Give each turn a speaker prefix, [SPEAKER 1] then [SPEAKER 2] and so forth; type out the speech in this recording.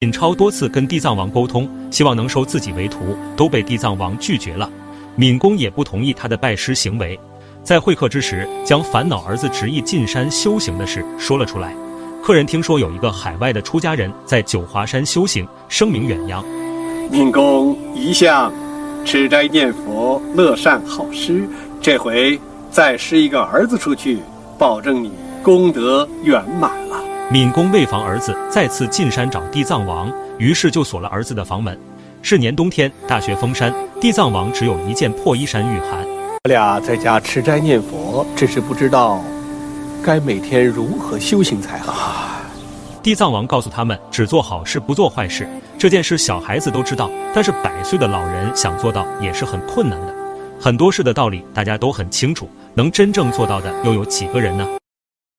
[SPEAKER 1] 尹超多次跟地藏王沟通，希望能收自己为徒，都被地藏王拒绝了。闵公也不同意他的拜师行为，在会客之时，将烦恼儿子执意进山修行的事说了出来。客人听说有一个海外的出家人在九华山修行，声名远扬。
[SPEAKER 2] 闵公一向吃斋念佛，乐善好施，这回再施一个儿子出去，保证你功德圆满。
[SPEAKER 1] 闵公为防儿子再次进山找地藏王，于是就锁了儿子的房门。是年冬天，大雪封山，地藏王只有一件破衣衫御寒。
[SPEAKER 2] 我俩在家吃斋念佛，只是不知道该每天如何修行才好。
[SPEAKER 1] 地藏王告诉他们，只做好事，不做坏事。这件事小孩子都知道，但是百岁的老人想做到也是很困难的。很多事的道理大家都很清楚，能真正做到的又有几个人呢？